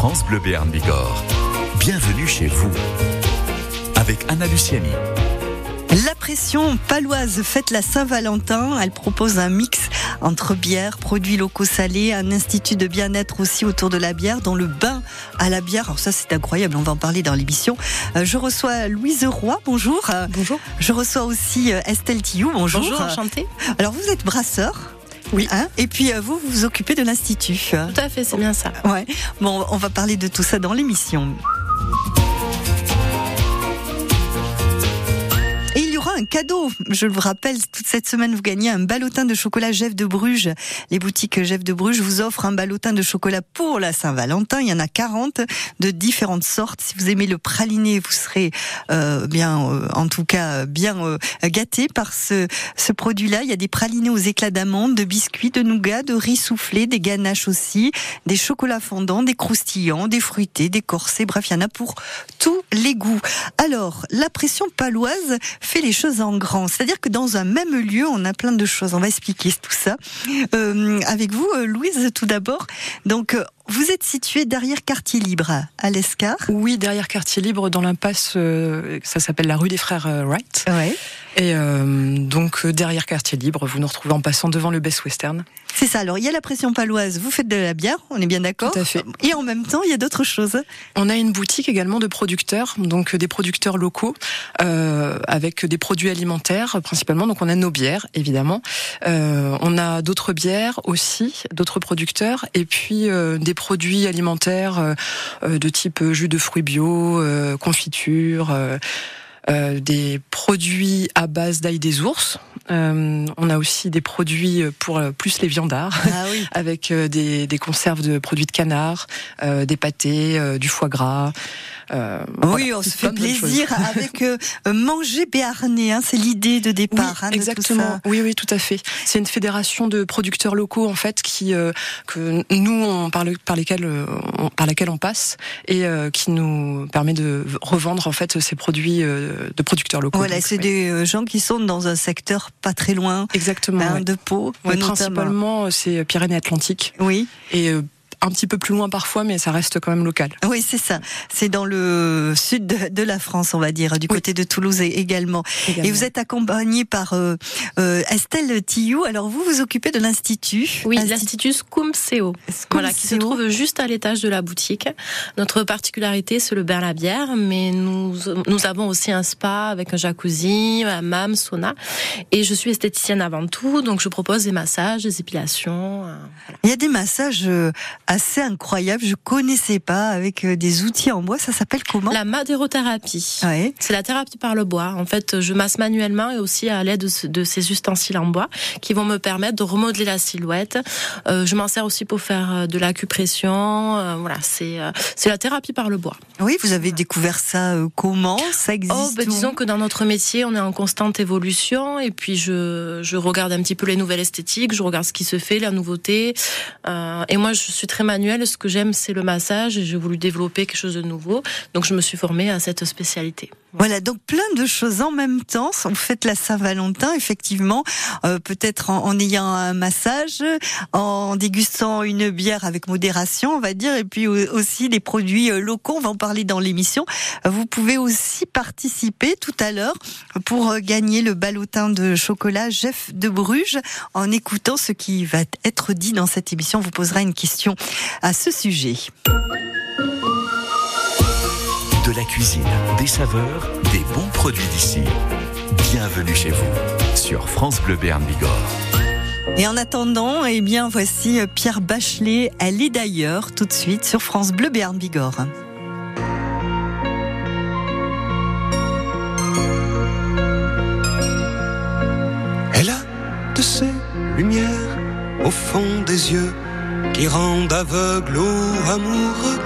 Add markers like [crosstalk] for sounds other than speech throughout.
France Bleu Béarn Bigorre. Bienvenue chez vous. Avec Anna Luciani. La pression paloise fête la Saint-Valentin. Elle propose un mix entre bière, produits locaux salés, un institut de bien-être aussi autour de la bière, dans le bain à la bière. Alors ça, c'est incroyable. On va en parler dans l'émission. Euh, je reçois Louise Roy. Bonjour. Bonjour. Je reçois aussi euh, Estelle Tillou. Bonjour. Bonjour, enchantée. Alors vous êtes brasseur. Oui. Hein Et puis euh, vous, vous vous occupez de l'institut. Tout à fait, c'est bien ça. Ouais. Bon, on va parler de tout ça dans l'émission. Un cadeau. Je vous rappelle, toute cette semaine, vous gagnez un ballotin de chocolat Jeff de Bruges. Les boutiques Jeff de Bruges vous offrent un ballotin de chocolat pour la Saint-Valentin. Il y en a 40 de différentes sortes. Si vous aimez le praliné, vous serez euh, bien, euh, en tout cas, bien euh, gâté par ce, ce produit-là. Il y a des pralinés aux éclats d'amandes, de biscuits, de nougat, de riz soufflé, des ganaches aussi, des chocolats fondants, des croustillants, des fruités, des corsets. Bref, il y en a pour tous les goûts. Alors, la pression paloise fait les choses en grand. C'est-à-dire que dans un même lieu, on a plein de choses. On va expliquer tout ça euh, avec vous, euh, Louise, tout d'abord. Donc, euh, vous êtes située derrière Quartier Libre à l'Escar. Oui, derrière Quartier Libre, dans l'impasse, euh, ça s'appelle la rue des Frères Wright. Ouais. Et euh, donc, euh, derrière Quartier Libre, vous nous retrouvez en passant devant le Best Western. C'est ça. Alors, il y a la pression paloise. Vous faites de la bière, on est bien d'accord. Tout à fait. Et en même temps, il y a d'autres choses. On a une boutique également de producteurs, donc euh, des producteurs locaux, euh, avec des produits alimentaires principalement. Donc, on a nos bières, évidemment. Euh, on a d'autres bières aussi, d'autres producteurs, et puis euh, des produits alimentaires de type jus de fruits bio, euh, confiture. Euh, des produits à base d'ail des ours. Euh, on a aussi des produits pour euh, plus les viandards, Ah oui. [laughs] avec euh, des, des conserves de produits de canard, euh, des pâtés, euh, du foie gras. Euh, Oui, voilà, on se fait plaisir [laughs] avec euh, manger béarnais. Hein, c'est l'idée de Oui, départ. hein, de tout exactement. ça. Oui, oui, tout à fait. C'est une fédération de producteurs locaux en fait qui euh, que nous on, par, le- par lesquels euh, on- par laquelle on passe et euh, qui nous permet de revendre en fait ces produits euh, de producteurs locaux. Voilà, c'est des euh, gens qui sont dans un secteur pas très loin exactement. hein, ouais. de Pau, Ouais, principalement, euh, c'est Pyrénées-Atlantiques Oui, et euh, un petit peu plus loin parfois, mais ça reste quand même local. oui, c'est ça. C'est dans le sud de, la France, on va dire, du Oui. côté de Toulouse également. Et vous êtes accompagné par euh, euh, Estelle Tillou. Alors vous vous occupez de l'institut. Oui, Institut- l'Institut Scumseo, voilà, qui se trouve juste à l'étage de la boutique. Notre particularité, c'est le bain à la bière, mais nous, nous avons aussi un spa avec un jacuzzi, un hammam, sauna. Et je suis esthéticienne avant tout, donc je propose des massages, des épilations. euh, voilà. Il y a des massages euh, assez incroyables. Je connaissais pas avec euh, des outils en bois. Ça s'appelle comment? La madérothérapie. Ouais. C'est la thérapie par le bois. En fait, je masse manuellement et aussi à l'aide de, ce- de ces ustensiles en bois qui vont me permettre de remodeler la silhouette. Euh, je m'en sers aussi pour faire euh, de l'acupression. Euh, voilà, c'est euh, c'est la thérapie par le bois. Oui, vous avez découvert ça euh, comment? Ça existe Oh, ben, disons que dans notre métier, on est en constante évolution et puis je, je regarde un petit peu les nouvelles esthétiques, je regarde ce qui se fait, la nouveauté. Euh, et moi, je suis très manuelle. Ce que j'aime, c'est le massage et j'ai voulu développer quelque chose de nouveau. Donc, je me suis formée à cette spécialité. Voilà, donc plein de choses en même temps. On fête la Saint-Valentin, effectivement, euh, peut-être en, en ayant un massage, en dégustant une bière avec modération, on va dire, et puis au- aussi des produits euh, locaux. On va en parler dans l'émission. Vous pouvez aussi participer tout à l'heure pour euh, gagner le ballotin de chocolat Jeff de Bruges en écoutant ce qui va être dit dans cette émission. On vous posera une question à ce sujet. De la cuisine, des saveurs, des bons produits d'ici. Bienvenue chez vous sur France Bleu Béarn Bigorre. Et en attendant, eh bien, voici euh, Pierre Bachelet. Elle est d'ailleurs tout de suite sur France Bleu Béarn Bigorre. Elle a de ces lumières au fond des yeux qui rendent aveugle ou amoureux.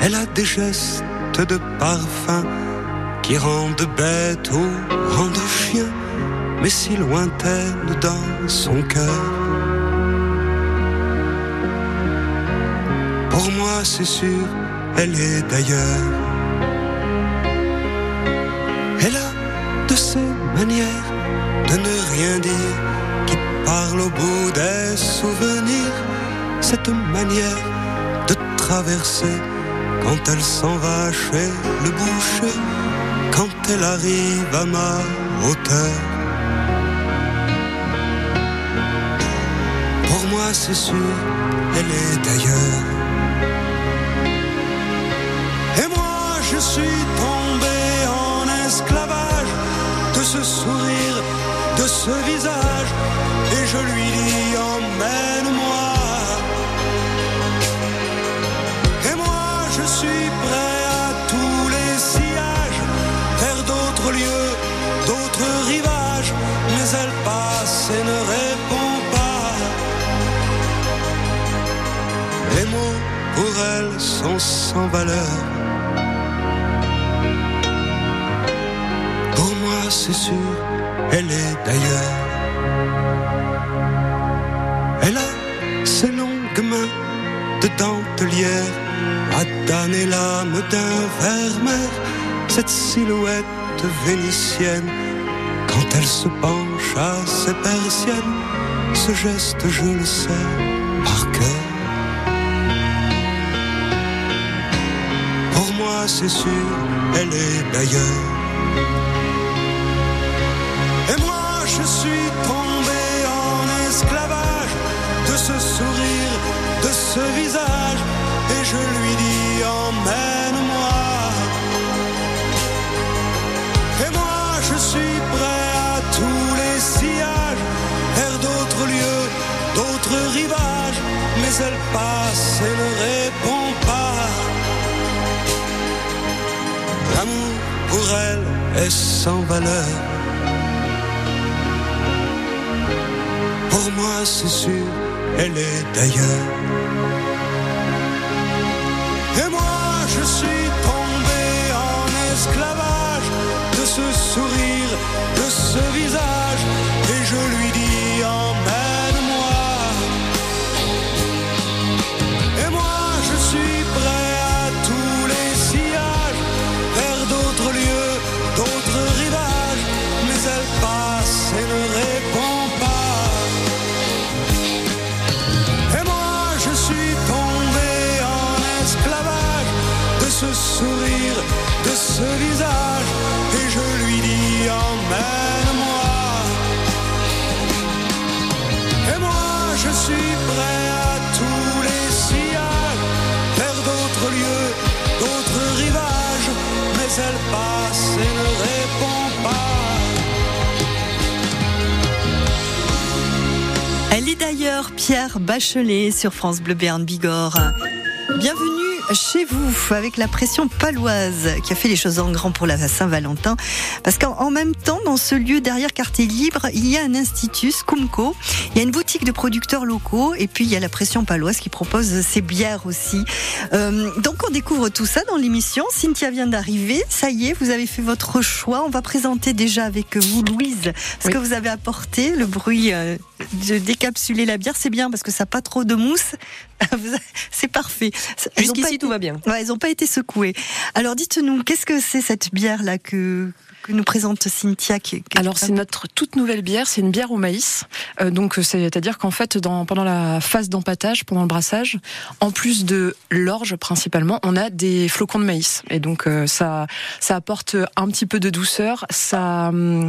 Elle a des gestes de parfum qui rendent bête ou rendent chien, mais si lointaine dans son cœur. Pour moi, c'est sûr, elle est d'ailleurs. Elle a de ces manières de ne rien dire qui parle au bout des souvenirs. Cette manière de traverser quand elle s'en va chez le boucher, quand elle arrive à ma hauteur. Pour moi, c'est sûr, elle est d'ailleurs. Et moi, je suis tombé en esclavage de ce sourire, de ce visage, et je lui dis emmène-moi. D'autres rivages, mais elle passe et ne répond pas. Les mots pour elle sont sans valeur. Pour moi, c'est sûr, elle est d'ailleurs. Elle a ses longues mains de dentelière à damner l'âme d'un vermeer, cette silhouette vénitienne. Quand elle se penche à ses persiennes, ce geste, je le sais par cœur. Pour moi, c'est sûr, elle est d'ailleurs. Et moi, je suis tombé en esclavage de ce sourire, de ce visage, et je lui dis emmène-moi. Suis prêt à tous les sillages, vers d'autres lieux, d'autres rivages, mais elle passe et ne répond pas. L'amour pour elle est sans valeur. Pour moi, c'est sûr, elle est d'ailleurs. Et moi, je suis tombé en esclavage de ce sourire, Est d'ailleurs Pierre Bachelet sur France Bleu Béarn Bigorre. Bienvenue chez vous avec la pression paloise qui a fait les choses en grand pour la Saint-Valentin. Parce qu'en en même dans ce lieu derrière Quartier Libre, il y a un institut, Scumco. Il y a une boutique de producteurs locaux et puis il y a la pression paloise qui propose ses bières aussi. Euh, donc on découvre tout ça dans l'émission. Cynthia vient d'arriver. Ça y est, vous avez fait votre choix. On va présenter déjà avec vous, Louise, ce Oui. que vous avez apporté. Le bruit euh, de décapsuler la bière, c'est bien parce que ça n'a pas trop de mousse. [laughs] C'est parfait. Jusqu'ici, été- tout va bien. Ouais, elles n'ont pas été secouées. Alors dites-nous, qu'est-ce que c'est cette bière-là que, que nous présente Cynthia Alors c'est notre toute nouvelle bière, c'est une bière au maïs. Euh, donc c'est-à-dire qu'en fait, dans, pendant la phase d'empâtage, pendant le brassage, en plus de l'orge principalement, on a des flocons de maïs. Et donc euh, ça, ça apporte un petit peu de douceur. Ça hum,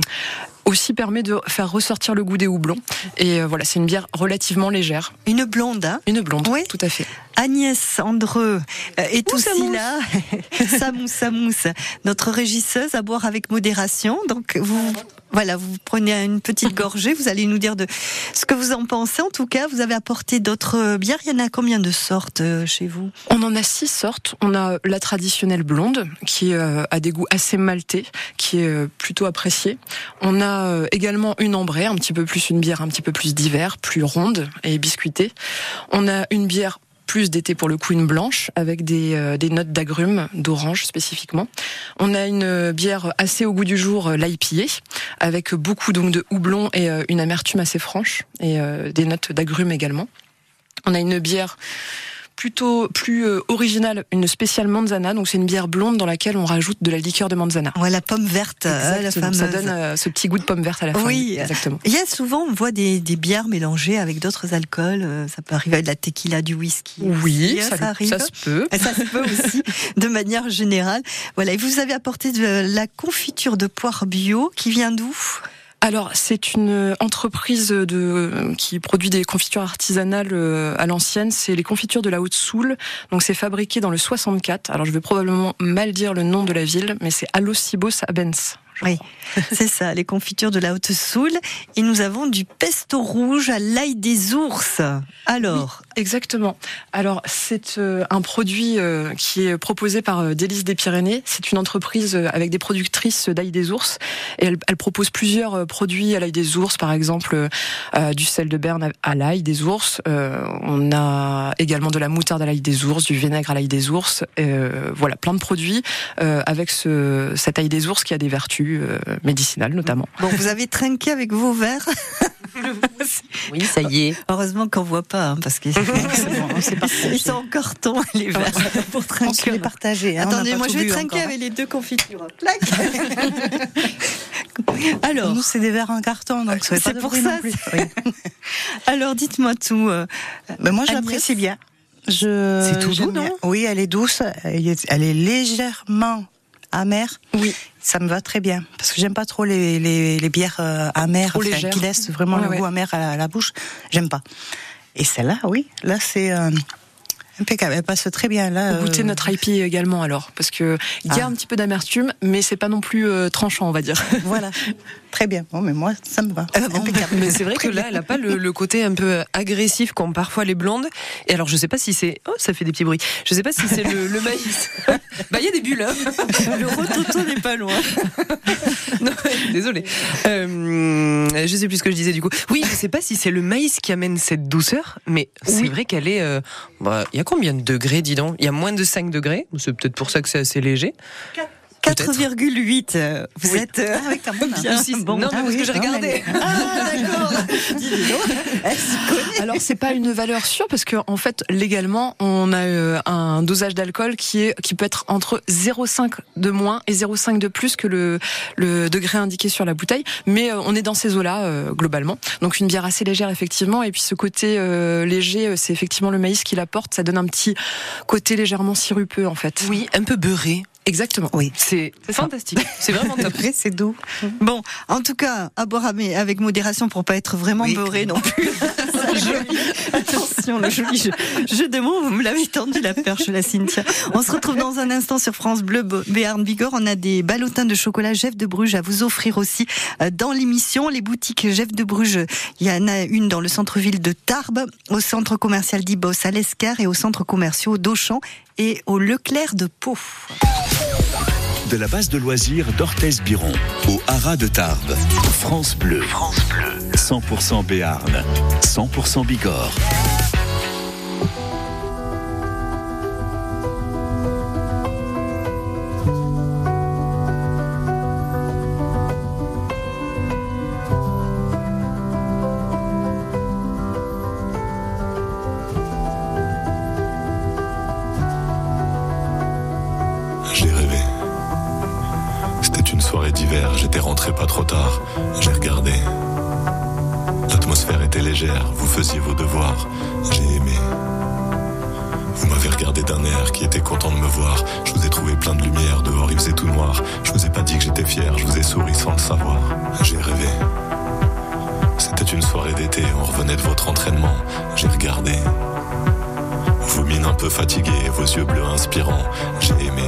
aussi permet de faire ressortir le goût des houblons. Et euh, voilà, c'est une bière relativement légère, Une blonde, hein? Une blonde, Oui. tout à fait. Agnès Andreux est aussi là. [laughs] ça mousse, ça mousse. Notre régisseuse à boire avec modération. Donc vous, voilà, vous prenez une petite gorgée. Vous allez nous dire de ce que vous en pensez. En tout cas, vous avez apporté d'autres bières. Il y en a combien de sortes euh, chez vous? On en a six sortes. On a la traditionnelle blonde, qui euh, a des goûts assez maltais, qui est plutôt appréciée. On a euh, également une ambrée, un petit peu plus une bière un petit peu plus d'hiver, plus ronde et biscuitée. On a une bière plus d'été pour le coup, une blanche avec des, euh, notes d'agrumes, d'orange spécifiquement. On a une euh, bière assez au goût du jour, l'IPA, avec beaucoup donc de houblon et une amertume assez franche et des notes d'agrumes également. On a une bière plutôt plus euh, originale, une spéciale manzana. Donc c'est une bière blonde dans laquelle on rajoute de la liqueur de manzana. Ouais, la pomme verte, euh, la fameuse. Ça donne euh, ce petit goût de pomme verte à la fin. Oui, exactement. Il y a souvent, on voit des, des bières mélangées avec d'autres alcools. Ça peut arriver avec de la tequila, du whisky. Oui, ça, ça, arrive. Ça se peut. [laughs] Ça se peut aussi, de manière générale. Voilà. Et vous avez apporté de la confiture de poire bio qui vient d'où? Alors, c'est une entreprise de, qui produit des confitures artisanales euh, à l'ancienne. C'est les confitures de la Haute-Soule. Donc, c'est fabriqué dans le 64. Alors, je vais probablement mal dire le nom de la ville, mais c'est Alosibos Abens. Oui, [laughs] c'est ça, les confitures de la Haute Soule. Et nous avons du pesto rouge à l'ail des ours. Alors Exactement. Alors, c'est euh, un produit euh, qui est proposé par euh, des Pyrénées. C'est une entreprise avec des productrices d'ail des ours. Et elle, elle, propose plusieurs produits à l'ail des ours, par exemple du sel de Berne à l'ail des ours. on a également de la moutarde à l'ail des ours, du vinaigre à l'ail des ours. voilà, plein de produits avec ce, cet ail des ours qui a des vertus euh, médicinales notamment. Bon, vous avez trinqué avec vos verres [laughs] Oui, ça y est. Heureusement qu'on voit pas, hein, parce qu'ils [laughs] Ils sont en carton, les verres, pour trinquer. les partager. Hein, Attendez, moi je vais trinquer avec les deux confitures. [laughs] Alors, nous c'est des verres en carton, donc c'est pour ça. Alors, dites-moi tout. Euh, ben, moi, j'apprécie bien. Je, c'est tout doux, non? Oui, elle est douce. Elle est légèrement amère. Oui ça me va très bien parce que j'aime pas trop les, les, les bières euh, amères qui laissent vraiment le goût amer à la, bouche. J'aime pas. Et celle-là, oui, là c'est euh, impeccable. Elle passe très bien là. Goûtez euh, notre IP également alors, parce que il y a ah. un petit peu d'amertume, mais c'est pas non plus tranchant, on va dire. Voilà. [laughs] Très bien. Bon, mais moi, ça me va. Ah, mais c'est vrai que là, elle a pas le, côté un peu agressif comme parfois les blondes. Et alors, je sais pas si c'est. Oh, ça fait des petits bruits. Je sais pas si c'est le, maïs. [laughs] bah, il y a des bulles. Hein. Le rototo n'est pas loin. [laughs] non, désolé. Euh, je sais plus ce que je disais du coup. Oui, je sais pas si c'est le maïs qui amène cette douceur, mais c'est vrai qu'elle est. Euh, bah, il y a combien de degrés, dis donc? Il y a moins de 5 degrés. C'est peut-être pour ça que c'est assez léger. 4,8. Euh, vous êtes euh, ah, quand [laughs] même, bien. Bon, non, mais parce que j'ai regardé. Ah, d'accord. [laughs] Alors, c'est pas une valeur sûre parce que, en fait, légalement, on a euh, un dosage d'alcool qui est, qui peut être entre 0,5 de moins et 0,5 de plus que le, le degré indiqué sur la bouteille. Mais on est dans ces eaux-là, globalement. Donc, une bière assez légère, effectivement. Et puis, ce côté léger, c'est effectivement le maïs qui l'apporte. Ça donne un petit côté légèrement sirupeux, en fait. Oui, un peu beurré. Exactement. Oui. C'est fantastique. [laughs] C'est vraiment top. c'est doux. Bon, en tout cas, à boire avec modération pour pas être vraiment beurré non plus. [laughs] Attention, le joli jeu, jeu de mots, vous me l'avez tendu la perche, la Cynthia. On se retrouve dans un instant sur France Bleu Béarn Bigorre. On a des ballotins de chocolat Jeff de Bruges à vous offrir aussi euh, dans l'émission. Les boutiques Jeff de Bruges, il y en a une dans le centre-ville de Tarbes, au centre commercial d'Ibos à l'Escar et au centre commercial d'Auchan et au Leclerc de Pau de la base de loisirs d'Orthez-Biron, au Haras de Tarbes. France Bleu. France Bleu. 100% Béarn. 100% Bigorre. Vous faisiez vos devoirs, j'ai aimé. Vous m'avez regardé d'un air qui était content de me voir. Je vous ai trouvé plein de lumière, dehors il faisait tout noir. Je vous ai pas dit que j'étais fier, je vous ai souri sans le savoir. J'ai rêvé. C'était une soirée d'été, on revenait de votre entraînement. J'ai regardé. Vos mines un peu fatiguées, vos yeux bleus inspirants. J'ai aimé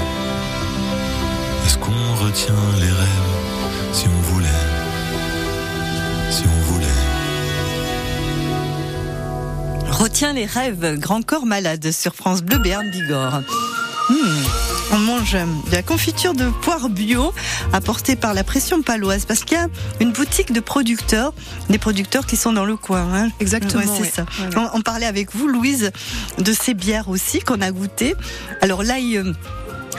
Retient les rêves si on voulait Si on voulait. Retiens les rêves, Grand Corps Malade sur France Bleu Béarn Bigorre. Hmm, On mange de la confiture de poire bio apportée par la pression paloise parce qu'il y a une boutique de producteurs, des producteurs qui sont dans le coin. hein. Exactement, Ouais, c'est ouais. ça. On, on parlait avec vous, Louise, de ces bières aussi qu'on a goûtées. Alors là, il, euh,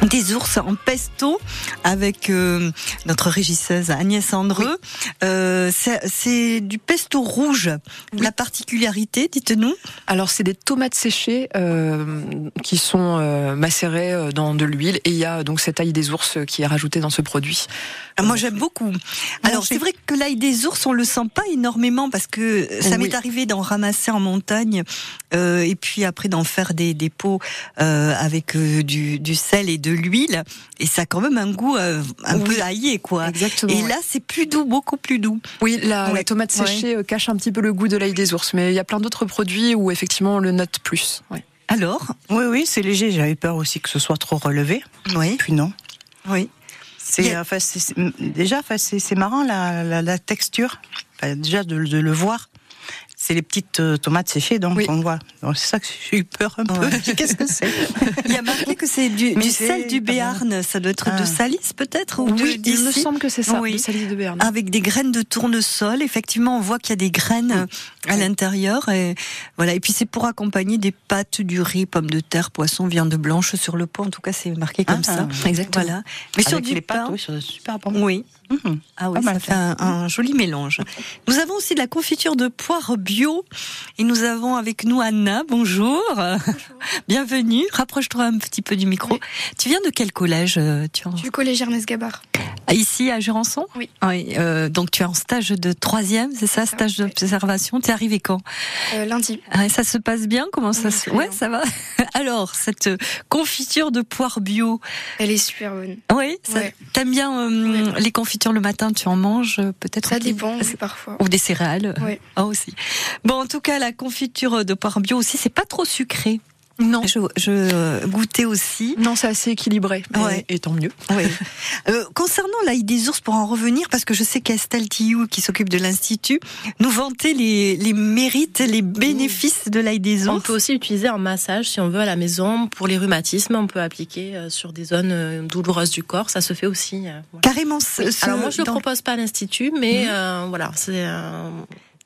des ours en pesto avec euh, notre régisseuse Agnès Andreux. Euh, c'est- du pesto rouge. La particularité, dites-nous. Alors c'est des tomates séchées euh, qui sont euh, macérées euh, dans de l'huile et il y a donc cette ail des ours qui est rajoutée dans ce produit. Ah, Moi j'aime beaucoup. Alors c'est vrai que l'ail des ours on le sent pas énormément parce que ça Oui. m'est arrivé d'en ramasser en montagne euh, et puis après d'en faire des, des pots euh, avec euh, du, du sel et de l'huile et ça a quand même un goût euh, un Oui. peu aillé quoi. Exactement. Et ouais. là c'est plus doux, beaucoup plus doux. Oui, la, tomate séchée euh, cache un petit peu le goût de l'ail des ours, mais il y a plein d'autres produits où effectivement on le note plus. Ouais. Alors Oui, oui, c'est léger. J'avais peur aussi que ce soit trop relevé. Oui, Puis non. oui. C'est, a- enfin, déjà, enfin, c'est, c'est marrant la, la, la texture. Enfin, déjà de, de le voir. C'est les petites euh, tomates séchées, donc Oui. on voit. C'est ça que j'ai eu peur un peu. Ouais. [laughs] Qu'est-ce que c'est? Il y a marqué que c'est du, du sel du Béarn. Ça doit être de Ah. Salis peut-être ou de- Oui, il me semble que c'est ça, Oui. Salis de Berne. avec des graines de tournesol. Effectivement, on voit qu'il y a des graines à l'intérieur. Et voilà. Et puis c'est pour accompagner des pâtes, du riz, pommes de terre, poisson, viande blanche sur le pot. En tout cas, c'est marqué comme Ah, ça. exactement. Voilà. Mais sur du les pain. pâtes, oui, c'est super bon. Oui. Mhm. Ah oui, ça fait un, un joli mélange. Nous avons aussi de la confiture de poire bio et nous avons avec nous Anna. Bonjour. Bienvenue. Rapproche-toi un petit peu du micro. Tu viens de quel collège euh, tu es Du collège Ernest Gabard. Ici à Jurançon Oui. euh, donc tu es en stage de troisième, c'est ça, ça, stage oui. d'observation. T'es arrivé quand Euh, lundi. Ah, Ça se passe bien Comment ça Oui, se Ouais, bien. ça va. [laughs] Alors cette confiture de poire bio, Elle est super bonne. oui, ça- Ouais. t'aimes bien euh, les confitures le matin Tu en manges peut-être Ça dépend, oui, parfois. Ou des céréales Ouais. Ah, aussi. Bon, en tout cas, la confiture de poire bio aussi, c'est pas trop sucré. Non, Je, je goûtais aussi. non, c'est assez équilibré. Ouais. Et tant mieux. [laughs] Euh, concernant l'ail des ours, pour en revenir, parce que je sais qu'Estelle Tillou, qui s'occupe de l'Institut, nous vantait les, les mérites, les bénéfices de l'ail des On ours. peut aussi utiliser en massage si on veut à la maison pour les rhumatismes. On peut appliquer euh, sur des zones euh, douloureuses du corps. Ça se fait aussi. voilà. Carrément. ce- ce- Alors moi je le dans- propose pas à l'institut, mais euh, voilà, c'est euh,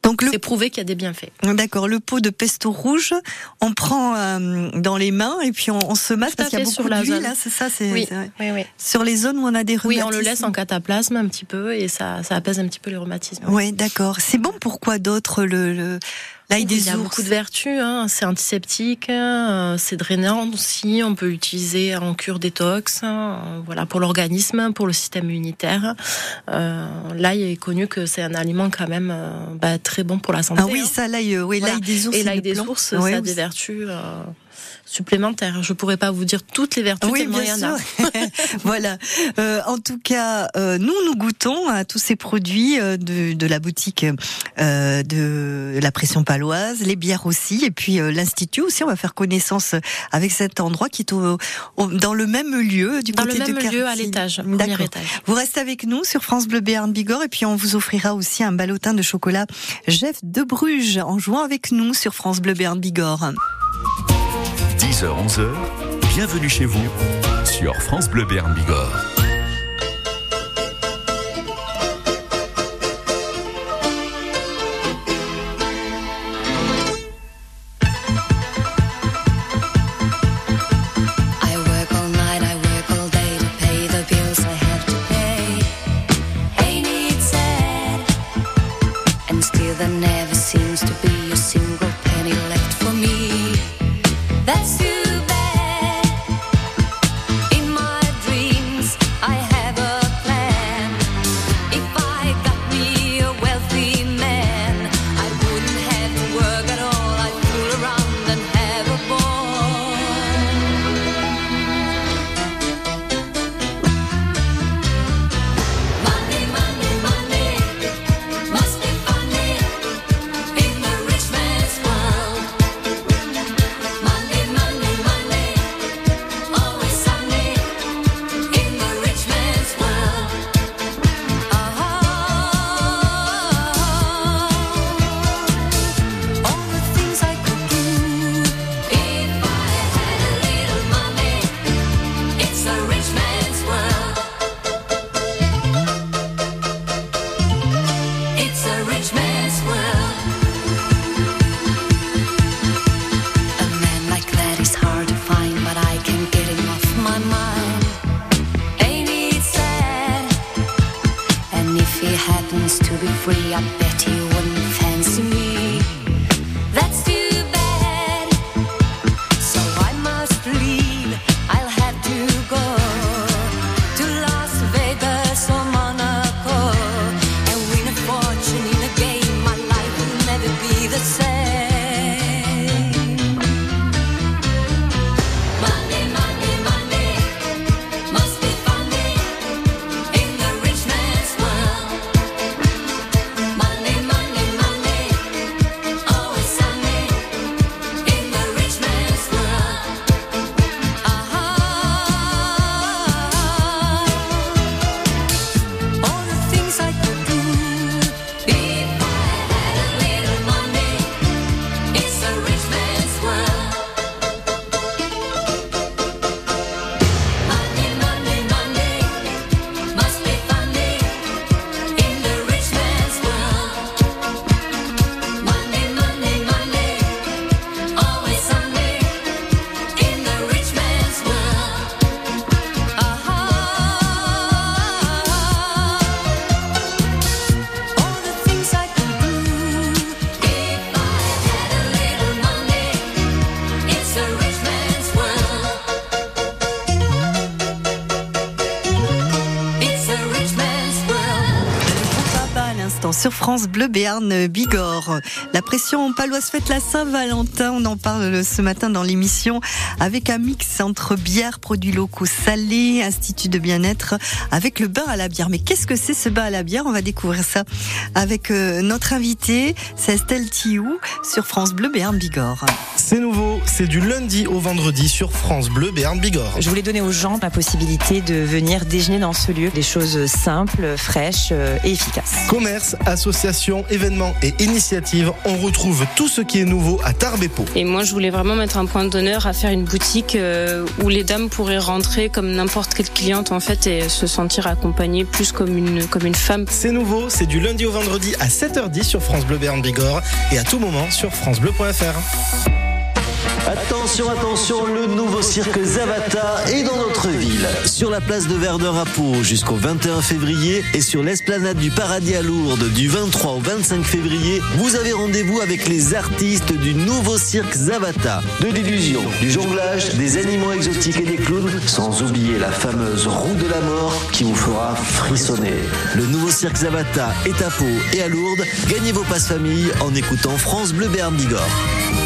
Donc le c'est prouvé qu'il y a des bienfaits. D'accord, le pot de pesto rouge, on prend euh, dans les mains et puis on, on se masse parce qu'il y a beaucoup d'huile, là, c'est ça, c'est Oui. Oui, oui. sur les zones où on a des Oui, rhumatismes. on le laisse en cataplasme un petit peu et ça, ça apaise un petit peu les rhumatismes. Oui, d'accord. C'est bon. Pourquoi d'autres le, le L'ail des Il y a beaucoup de vertus. Hein. C'est antiseptique, euh, c'est drainant aussi. On peut l'utiliser en cure détox, hein. voilà, pour l'organisme, pour le système immunitaire. Euh, l'ail est connu que c'est un aliment quand même euh, bah, très bon pour la santé. Ah oui, hein. ça, l'ail, oui, l'ail des ours. Et l'ail des ours, ça a des vertus supplémentaires. Je pourrais pas vous dire toutes les vertus oui, bien sûr. [laughs] voilà. Euh, en tout cas, euh, nous nous goûtons à tous ces produits euh, de, de la boutique euh, de la pression paloise, les bières aussi, et puis euh, l'institut aussi. On va faire connaissance avec cet endroit qui est au, au, dans le même lieu du dans côté le même de lieu à l'étage, étage. Vous restez avec nous sur France Bleu Béarn Bigorre, et puis on vous offrira aussi un ballotin de chocolat Jeff de Bruges en jouant avec nous sur France Bleu Béarn Bigorre. 10h, 11h, bienvenue chez vous sur France Bleu Béarn Bigorre. Sur France Bleu Béarn Bigorre. La pression paloise fête la Saint-Valentin. On en parle ce matin dans l'émission avec un mix entre bière, produits locaux salés, institut de bien-être avec le bain à la bière. Mais qu'est-ce que c'est ce bain à la bière? On va découvrir ça avec euh, notre invité, c'est Estelle Thiou sur France Bleu Béarn Bigorre. C'est nouveau, c'est du lundi au vendredi sur France Bleu Béarn Bigorre. Je voulais donner aux gens la possibilité de venir déjeuner dans ce lieu, des choses simples, fraîches euh, et efficaces. Commerce, associations, événements et initiatives, on retrouve tout ce qui est nouveau à Tarbes et moi, je voulais vraiment mettre un point d'honneur à faire une boutique euh, où les dames pourraient rentrer comme n'importe quelle cliente en fait et se sentir accompagnées plus comme une, comme une femme. C'est nouveau, c'est du lundi au vendredi à 7h10 sur France Bleu Béarn Bigorre et à tout moment sur francebleu.fr. Attention, attention, le nouveau cirque Zavata est dans notre ville. Sur la place de Verdun à Pau jusqu'au 21 février et sur l'esplanade du Paradis à Lourdes du 23 au 25 février, vous avez rendez-vous avec les artistes du nouveau cirque Zavata. De l'illusion, du jonglage, des animaux exotiques et des clowns, sans oublier la fameuse roue de la mort qui vous fera frissonner. Le nouveau cirque Zavata est à Pau et à Lourdes. Gagnez vos passes famille en écoutant France Bleu Béarn Bigorre.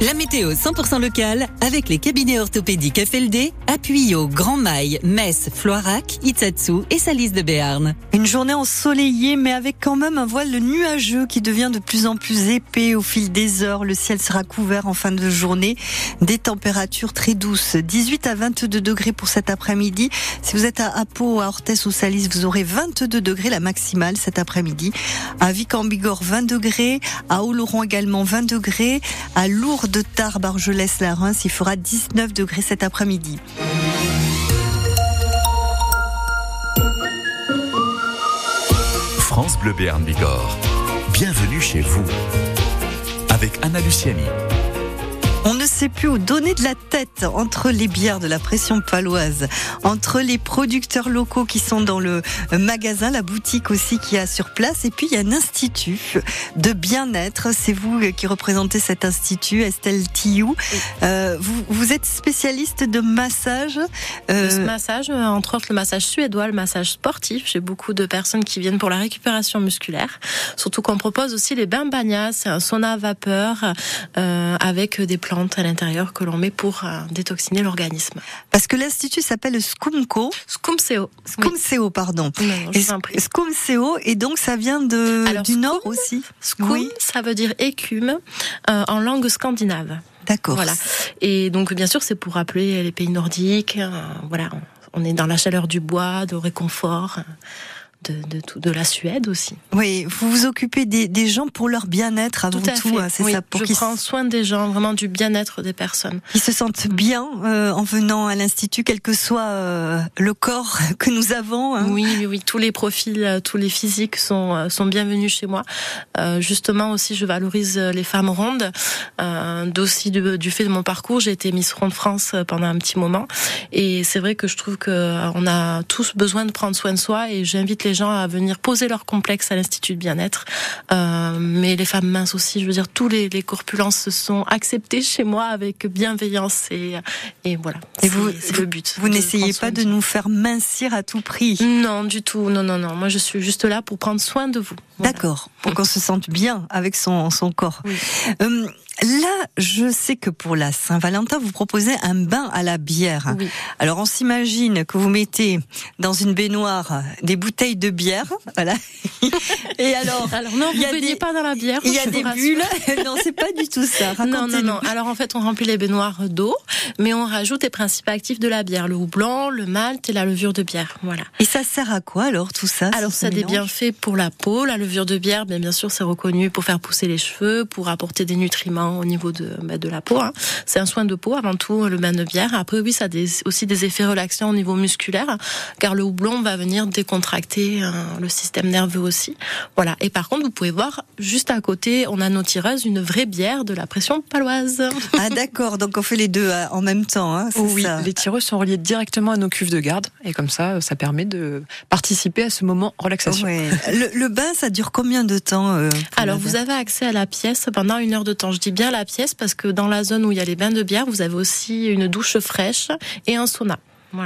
La météo 100% locale avec les cabinets orthopédiques FLD, appuyés au Grand Mail, Metz, Floirac, Itsatsu et Salis de Béarn. Une journée ensoleillée mais avec quand même un voile nuageux qui devient de plus en plus épais au fil des heures. Le ciel sera couvert en fin de journée. Des températures très douces, 18 à 22 degrés pour cet après-midi. Si vous êtes à Apo, à Orthès ou Salis, vous aurez 22 degrés la maximale cet après-midi. À Vic en Bigorre, 20 degrés. À Oloron également 20 degrés. Lourdes, Tarbes, Argelès, la Reims, il fera 19 degrés cet après-midi. France Bleu Béarn Bigorre. Bienvenue chez vous. Avec Anna Luciani. On ne sait plus où donner de la tête entre les bières de la pression paloise, entre les producteurs locaux qui sont dans le magasin, la boutique aussi qui a sur place, et puis il y a un institut de bien-être. C'est vous qui représentez cet institut, Estelle Tillou. Euh, vous, vous, êtes spécialiste de massage. Euh... De massage, entre autres le massage suédois, le massage sportif. J'ai beaucoup de personnes qui viennent pour la récupération musculaire. Surtout qu'on propose aussi les bains bagnas, c'est un sauna à vapeur euh, avec des plantes à l'intérieur que l'on met pour euh, détoxiner l'organisme. Parce que l'institut s'appelle Scumco. Scumseo. Scumseo, pardon. Scumseo, et donc ça vient de, du nord aussi. Oui. ça veut dire écume euh, en langue scandinave. D'accord. Voilà. Et donc, bien sûr, c'est pour rappeler les pays nordiques. Euh, voilà, on est dans la chaleur du bois, de réconfort de, de, tout, de la Suède aussi. Oui, vous vous occupez des, des gens pour leur bien-être avant tout, tout hein, c'est oui, ça. Pour je prends soin des gens, vraiment du bien-être des personnes. Ils se sentent bien euh, en venant à l'institut, quel que soit euh, le corps [laughs] que nous avons. Hein. Oui, oui, oui, tous les profils, euh, tous les physiques sont sont bienvenus chez moi. Justement aussi, je valorise les femmes rondes. aussi du, du, fait de mon parcours, j'ai été Miss Ronde France pendant un petit moment, et c'est vrai que je trouve que on a tous besoin de prendre soin de soi, et j'invite les gens à venir poser leurs complexes à l'Institut de bien-être. Euh, mais les femmes minces aussi, je veux dire, tous les, les corpulences sont acceptées chez moi avec bienveillance et, et voilà. Et vous, c'est le but. Vous n'essayez pas de nous faire mincir à tout prix Non, du tout. Non, non, non. Moi, je suis juste là pour prendre soin de vous. Voilà. D'accord. Pour qu'on se sente bien avec son, son corps. Oui. Euh, Là, je sais que pour la Saint-Valentin, vous proposez un bain à la bière. Oui. Alors, on s'imagine que vous mettez dans une baignoire des bouteilles de bière, voilà. [laughs] Et alors, alors non, vous ne baignez des... pas dans la bière. Il y a des bulles. [laughs] non, c'est pas du tout ça. Non, non, non. Alors en fait, on remplit les baignoires d'eau, mais on rajoute les principes actifs de la bière le houblon, le malt et la levure de bière. Voilà. Et ça sert à quoi alors tout ça Alors ça a des bienfaits pour la peau. La levure de bière, bien, bien sûr, c'est reconnu pour faire pousser les cheveux, pour apporter des nutriments au niveau de, bah, de la peau. Hein. C'est un soin de peau avant tout, le bain de bière. Après, oui, ça a des, aussi des effets relaxants au niveau musculaire, car le houblon va venir décontracter hein, le système nerveux aussi. Voilà. Et par contre, vous pouvez voir juste à côté, on a nos tireuses, une vraie bière de la pression paloise. [laughs] Ah d'accord, donc on fait les deux euh, en même temps. Hein, oui, ça. les tireuses sont reliées directement à nos cuves de garde, et comme ça, ça permet de participer à ce moment relaxation. Ouais. Le, le, bain, ça dure combien de temps euh, Alors, vous avez accès à la pièce pendant une heure de temps. Je dis bien la pièce parce que dans la zone où il y a les bains de bière, vous avez aussi une douche fraîche et un sauna.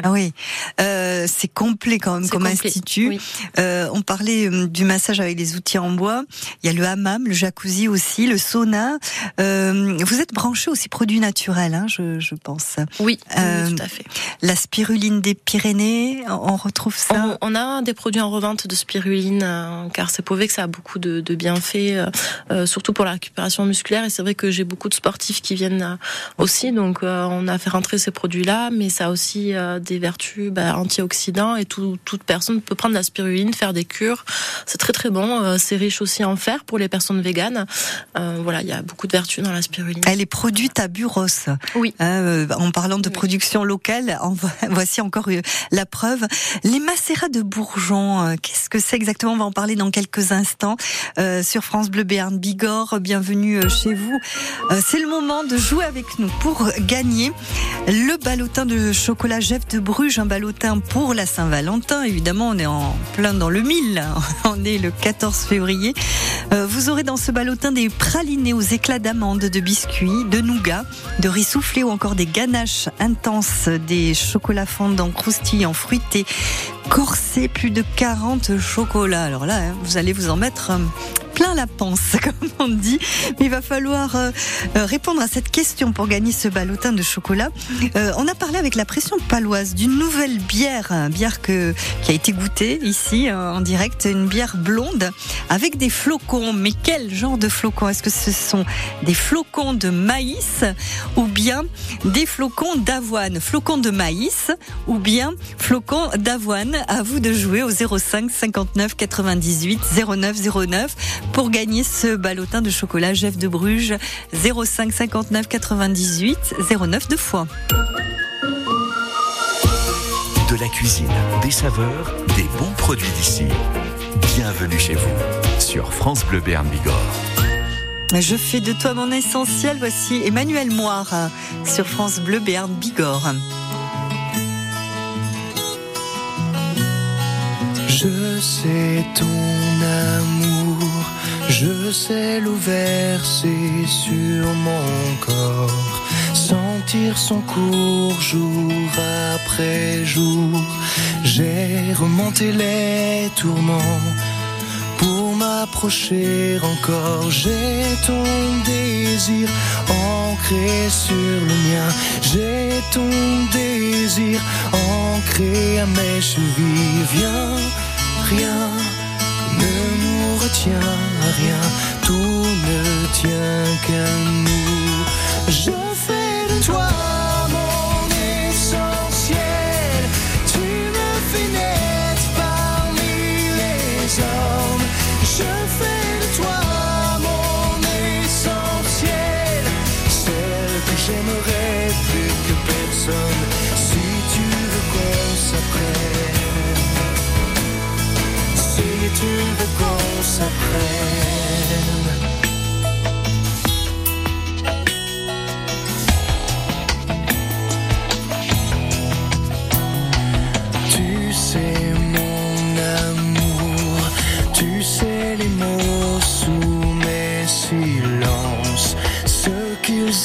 Ah oui, euh, c'est complet quand même comme institut. Euh, on parlait euh, du massage avec les outils en bois. Il y a le hammam, le jacuzzi aussi, le sauna. Euh, vous êtes branché aussi produits naturels, hein, je, je, pense. Oui, euh, tout à fait. La spiruline des Pyrénées, on retrouve ça. On, a des produits en revente de spiruline, euh, car c'est prouvé que ça a beaucoup de, de bienfaits, surtout pour la récupération musculaire. Et c'est vrai que j'ai beaucoup de sportifs qui viennent aussi, donc on a fait rentrer ces produits-là, mais ça a aussi des vertus bah, antioxydants et tout, toute personne peut prendre la spiruline, faire des cures. C'est très très bon. Euh, c'est riche aussi en fer pour les personnes véganes. Euh, voilà, il y a beaucoup de vertus dans la spiruline. Elle est produite à Buros. Oui. Euh, en parlant de production locale, [laughs] voici encore la preuve. Les macérats de Bourgeon, qu'est-ce que c'est exactement? On va en parler dans quelques instants sur France Bleu Béarn Bigorre. Bienvenue chez vous. c'est le moment de jouer avec nous pour gagner le ballotin de chocolat Jeff de Bruges, un ballotin pour la Saint-Valentin. Évidemment, on est en plein dans le mille. [laughs] On est le 14 février. Euh, vous aurez dans ce ballotin des pralinés aux éclats d'amandes, de biscuits, de nougat, de riz soufflé ou encore des ganaches intenses, des chocolats fondants croustillants, fruités, corsés, plus de 40 chocolats. Alors là, hein, vous allez vous en mettre euh, plein la panse, [laughs] comme on dit. Mais il va falloir euh, euh, répondre à cette question pour gagner ce ballotin de chocolat. Euh, on a parlé avec la pression paloise d'une nouvelle bière, bière que, qui a été goûtée ici en direct, une bière blonde avec des flocons. Mais quel genre de flocons? Est-ce que ce sont des flocons de maïs ou bien des flocons d'avoine? Flocons de maïs ou bien flocons d'avoine? À vous de jouer au 05 59 98 09 09 pour gagner ce ballotin de chocolat Jeff de Bruges 05 59 98 09 deux fois. De la cuisine, des saveurs, des bons produits d'ici. Bienvenue chez vous sur France Bleu Béarn Bigorre. Je fais de toi mon essentiel. Voici Emmanuel Moire sur France Bleu Béarn Bigorre. Je sais ton amour je sais l'eau verser sur mon corps, sentir son cours jour après jour. J'ai remonté les tourments pour m'approcher encore. J'ai ton désir ancré sur le mien. J'ai ton désir ancré à mes chevilles. Rien retient à rien, tout ne tient qu'à nous.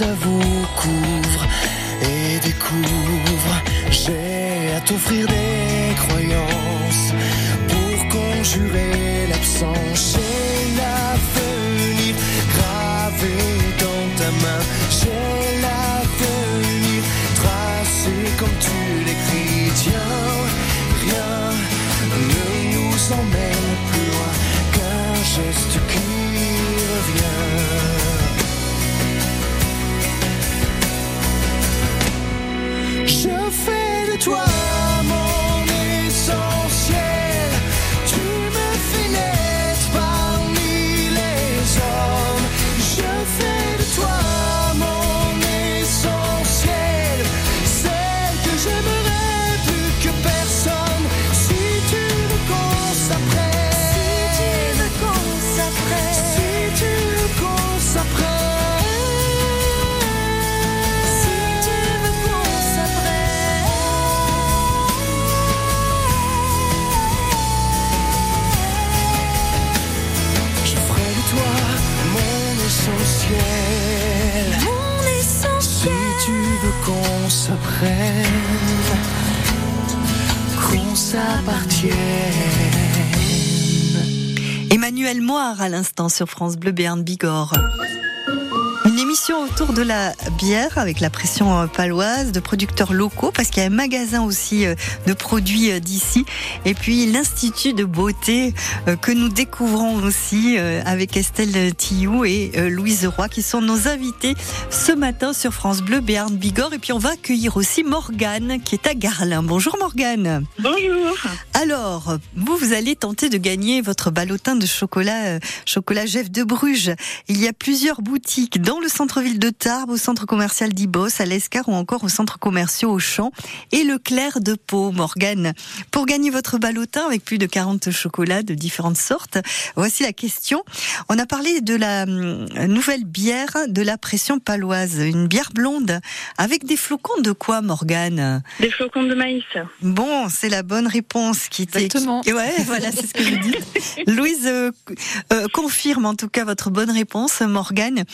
Qu'ils avouent, couvrent et découvrent. J'ai à t'offrir des croyances jurer l'absence sur France Bleu Béarn Bigorre. Une émission autour de la bière avec la pression paloise, de producteurs locaux, parce qu'il y a un magasin aussi euh, de produits euh, d'ici, et puis l'Institut de beauté euh, que nous découvrons aussi avec Estelle Tillou et Louise Roy, qui sont nos invités ce matin sur France Bleu Béarn Bigorre. Et puis on va accueillir aussi Morgane, qui est à Garlin. Bonjour Morgane. Bonjour. Alors, vous, vous allez tenter de gagner votre ballotin de chocolat, chocolat Jeff de Bruges. Il y a plusieurs boutiques dans le centre-ville de Tarbes, au centre commercial d'Ibos, à l'Escar ou encore au centre commercial Auchan et le Clair de Pau, Morgane. Pour gagner votre ballotin avec plus de 40 chocolats de différentes sortes, voici la question. On a parlé de la hum, nouvelle bière de la pression paloise, une bière blonde avec des flocons de quoi, Morgane? Des flocons de maïs. Bon, c'est la bonne réponse qui était. Exactement. Ouais, [laughs] voilà, c'est ce que je dis. [laughs] Louise euh, euh, confirme en tout cas votre bonne réponse, Morgane.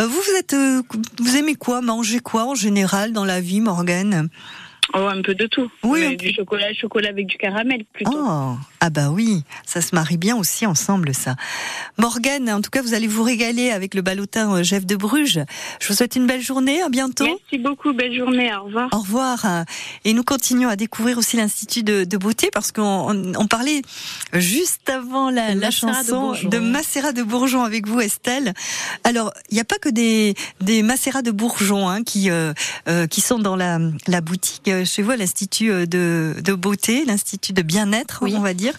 Euh, vous, vous êtes, euh, vous aimez quoi, manger quoi en général dans la vie, Morgane? Oh, un peu de tout. Oui, Mais du chocolat, chocolat avec du caramel plutôt. Oh, ah bah oui, ça se marie bien aussi ensemble ça. Morgane, en tout cas, vous allez vous régaler avec le ballotin euh, Jeff de Bruges. Je vous souhaite une belle journée, à bientôt. Merci beaucoup, belle journée, au revoir. Au revoir. Et nous continuons à découvrir aussi l'Institut de, de beauté parce qu'on on, on parlait juste avant la, la Macérat de chanson Bourgeon. de Macérat de Bourgeon avec vous, Estelle. Alors, il n'y a pas que des, des Macérats de Bourgeon hein, qui, euh, euh, qui sont dans la, la boutique euh, chez vous à l'Institut euh, de, de beauté, l'Institut de bien-être, on va dire.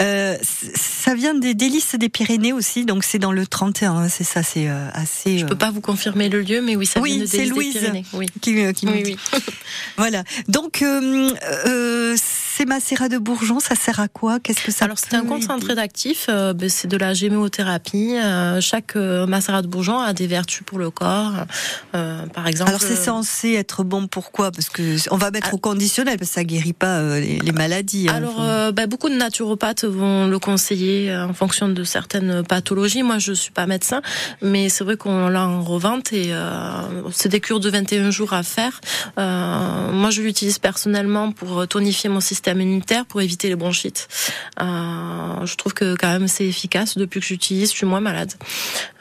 Euh, ça vient des délices des Pyrénées aussi, donc c'est dans le 31, hein, c'est ça, c'est assez... Je peux pas vous confirmer le lieu, mais oui, ça vient Oui, de c'est Délices des Louise Pyrénées. Oui. qui, euh, qui nous Oui, dit. oui. [laughs] Voilà. Donc, euh, euh, ces macérats de bourgeon, ça sert à quoi? Qu'est-ce que ça Alors c'est un concentré d'actifs, euh, ben, c'est de la géméothérapie. Euh, chaque euh, macérat de bourgeon a des vertus pour le corps. Euh, par exemple. Alors c'est censé être bon pourquoi Parce que on va mettre au conditionnel parce que ça guérit pas les, les maladies. hein. Alors, bah, beaucoup de naturopathes vont le conseiller en fonction de certaines pathologies. Moi, je suis pas médecin, mais c'est vrai qu'on l'a en revente et c'est des cures de 21 jours à faire. Moi, je l'utilise personnellement pour tonifier mon système immunitaire, pour éviter les bronchites. Euh, je trouve que quand même c'est efficace. Depuis que j'utilise, je suis moins malade.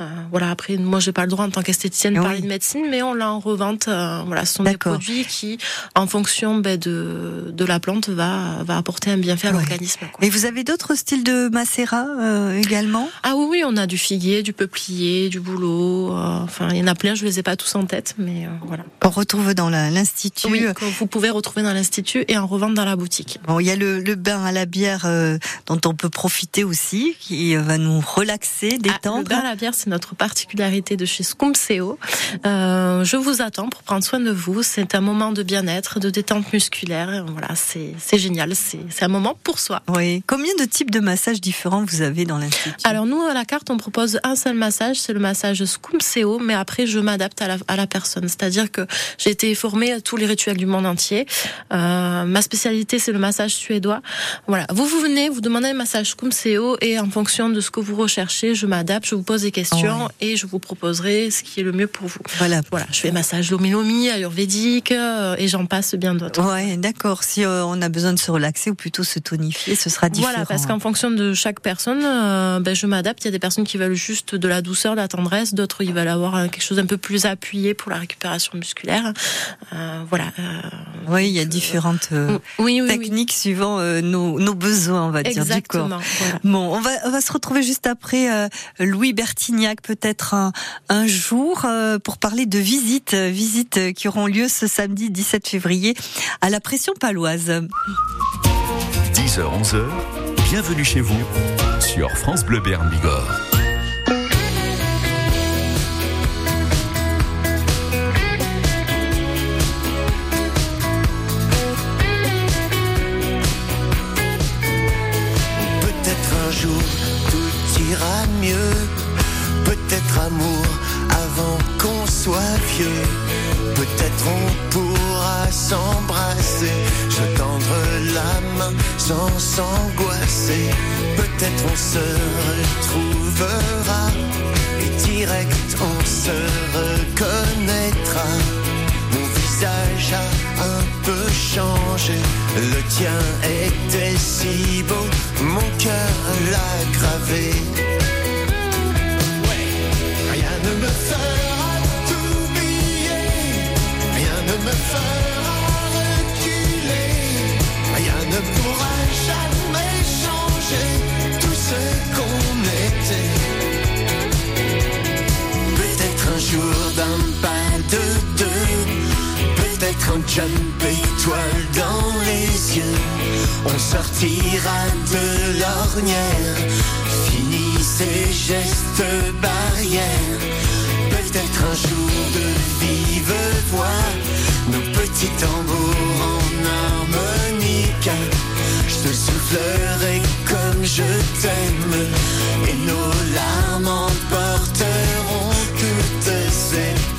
Euh, voilà. Après, moi, j'ai pas le droit en tant qu'esthéticienne de Oui. parler de médecine, mais on l'a en revente. Euh, voilà, ce sont des produits qui, en fonction ben, de de la plante, va va apporter un bienfait à Ouais. l'organisme. Et vous avez d'autres styles de macérat euh, également? Ah oui, oui, on a du figuier, du peuplier, du bouleau. euh, enfin, il y en a plein. Je les ai pas tous en tête, mais euh, voilà. qu'on retrouve dans l'institut. Oui, que vous pouvez retrouver dans l'institut et en revente dans la boutique. Bon, il y a le, le bain à la bière euh, dont on peut profiter aussi, qui va nous relaxer, Ah, le détendre. bain à la bière, c'est notre particularité de chez Scoumseo. Euh, je vous attends pour prendre soin de vous. C'est un moment de bien-être, de détente musculaire. Voilà, c'est c'est génial. C'est c'est un moment pour soi. Oui. Combien de types de massages différents vous avez dans l'institut? Alors nous, à la carte, on propose un seul massage, c'est le massage Scoumseo, mais après, je m'adapte à la, à la personne. C'est-à-dire que j'ai été formée à tous les rituels du monde entier. Euh, ma spécialité, c'est le massage suédois. Voilà. Vous, vous venez, vous demandez un massage Scoumseo, et en fonction de ce que vous recherchez, je m'adapte, je vous pose des questions, et je vous proposerai ce qui est le mieux pour vous. Voilà. Voilà. Je fais massage lomi-lomi, ayurvédique, euh, et j'en passe bien d'autres. Ouais, d'accord. Si euh, on a besoin de se relaxer ou plutôt se tonifier, ce sera différent. Voilà, parce qu'en fonction de chaque personne, euh, ben, je m'adapte. Il y a des personnes qui veulent juste de la douceur, de la tendresse, d'autres ils veulent avoir quelque chose un peu plus appuyé pour la récupération musculaire. Euh, voilà. Oui, il y a différentes oui, oui, techniques suivant euh, nos, nos besoins, on va dire, du corps. Voilà. Bon, on va, on va se retrouver juste après euh, Louis Bertignac, peut-être un, un jour, euh, pour parler de visites, visites qui auront lieu ce samedi 17 février à la Pression Paloise. 10h, 11h, bienvenue chez vous sur France Bleu Béarn Bigorre. Mieux. Peut-être amour avant qu'on soit vieux. Peut-être on pourra s'embrasser, se tendre la main sans s'angoisser. Peut-être on se retrouvera et direct on se reconnaîtra. Visage a un peu changé. Le tien était si beau, mon cœur l'a gravé. Rien ne me fera t'oublier, rien ne me fera reculer, rien ne pourra jamais 30 jeunes pétoiles dans les yeux. On sortira de l'ornière. Fini ces gestes barrières. Peut-être un jour de vive voix. Nos petits tambours en harmonica. Je te soufflerai comme je t'aime. Et nos larmes emporteront toutes ces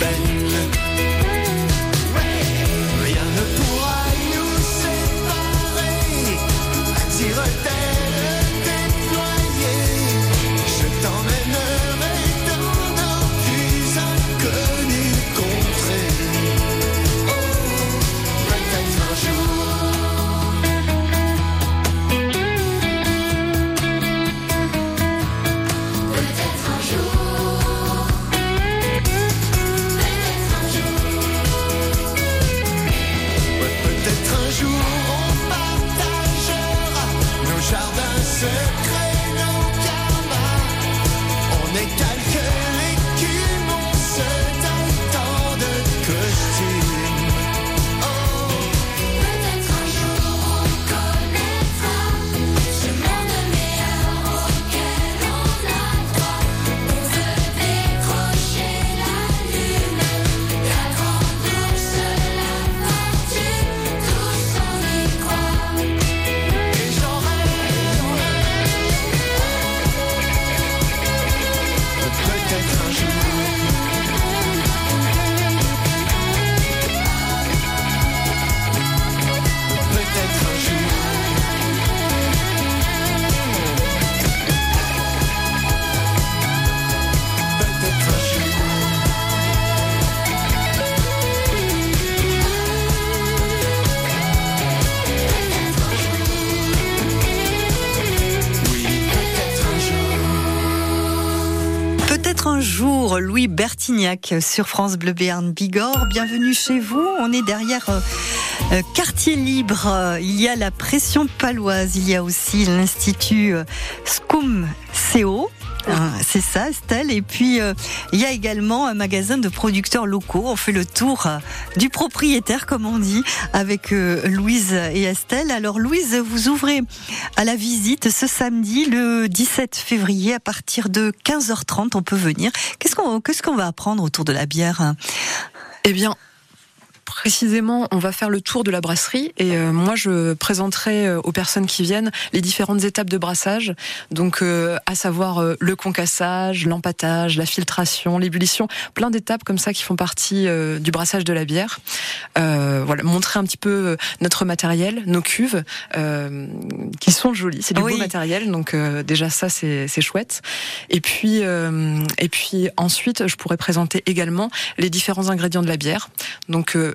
Louis Bertignac sur France Bleu Béarn Bigorre. Bienvenue chez vous. On est derrière euh, euh, Quartier Libre. Il y a la pression paloise. Il y a aussi l'Institut euh, Scum CO. Hein, C'est ça, Estelle. Et puis, euh, il y a également un magasin de producteurs locaux. On fait le tour euh, du propriétaire, comme on dit, avec euh, Louise et Estelle. Alors, Louise, vous ouvrez à la visite ce samedi, le 17 février, à partir de 15h30. On peut venir. Qu'est-ce qu'on qu'est-ce qu'on va apprendre autour de la bière? Eh bien, précisément, on va faire le tour de la brasserie et euh, moi je présenterai euh, aux personnes qui viennent les différentes étapes de brassage, donc euh, à savoir euh, le concassage, l'empâtage, la filtration, l'ébullition, plein d'étapes comme ça qui font partie euh, du brassage de la bière. Euh, voilà, montrer un petit peu notre matériel, nos cuves, euh, qui sont jolies, c'est du Oui. beau matériel, donc euh, déjà ça c'est c'est chouette. Et puis euh, et puis ensuite je pourrais présenter également les différents ingrédients de la bière, donc euh,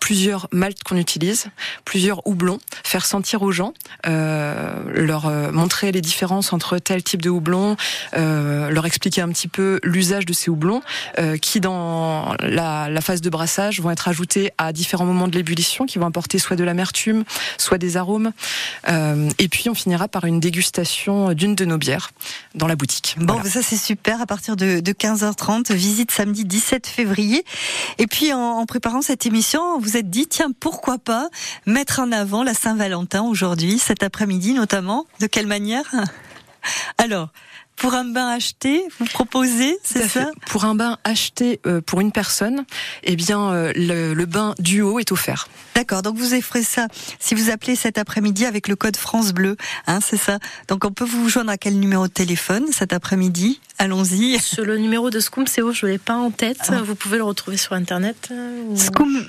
plusieurs maltes qu'on utilise, plusieurs houblons, faire sentir aux gens, euh, leur euh, montrer les différences entre tel type de houblon, euh, leur expliquer un petit peu l'usage de ces houblons, euh, qui dans la, la phase de brassage vont être ajoutés à différents moments de l'ébullition, qui vont apporter soit de l'amertume, soit des arômes. Euh, et puis on finira par une dégustation d'une de nos bières dans la boutique. Bon, Voilà. ça c'est super. À partir de, de 15h30, visite samedi 17 février. Et puis en, en préparant cette émission, vous êtes dit tiens pourquoi pas mettre en avant la Saint-Valentin aujourd'hui, cet après-midi notamment? De quelle manière? Alors. Pour un bain acheté, vous proposez, c'est fait. ça? Pour un bain acheté euh, pour une personne, eh bien euh, le, le bain duo est offert. D'accord, donc vous ferez ça si vous appelez cet après-midi avec le code France Bleu, hein, c'est ça. Donc on peut vous joindre à quel numéro de téléphone cet après-midi? Allons-y. Le numéro de CO, je ne l'ai pas en tête. Ah. Vous pouvez le retrouver sur Internet. euh, ou-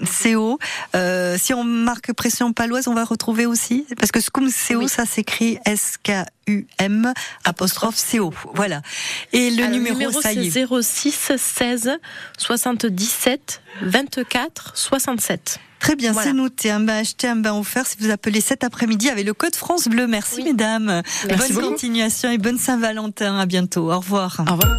CO. Euh, si on marque pression paloise, on va retrouver aussi? Parce que CO, ça s'écrit S K U M apostrophe CO. Voilà. Et le Alors, numéro, ça y est. c'est 06 16 77 24 67. Très bien, c'est noté. Un bain acheté, un bain offert si vous appelez cet après-midi avec le code France Bleu. Merci mesdames. Merci bonne beaucoup. continuation et bonne Saint-Valentin. À bientôt. Au revoir. Au revoir.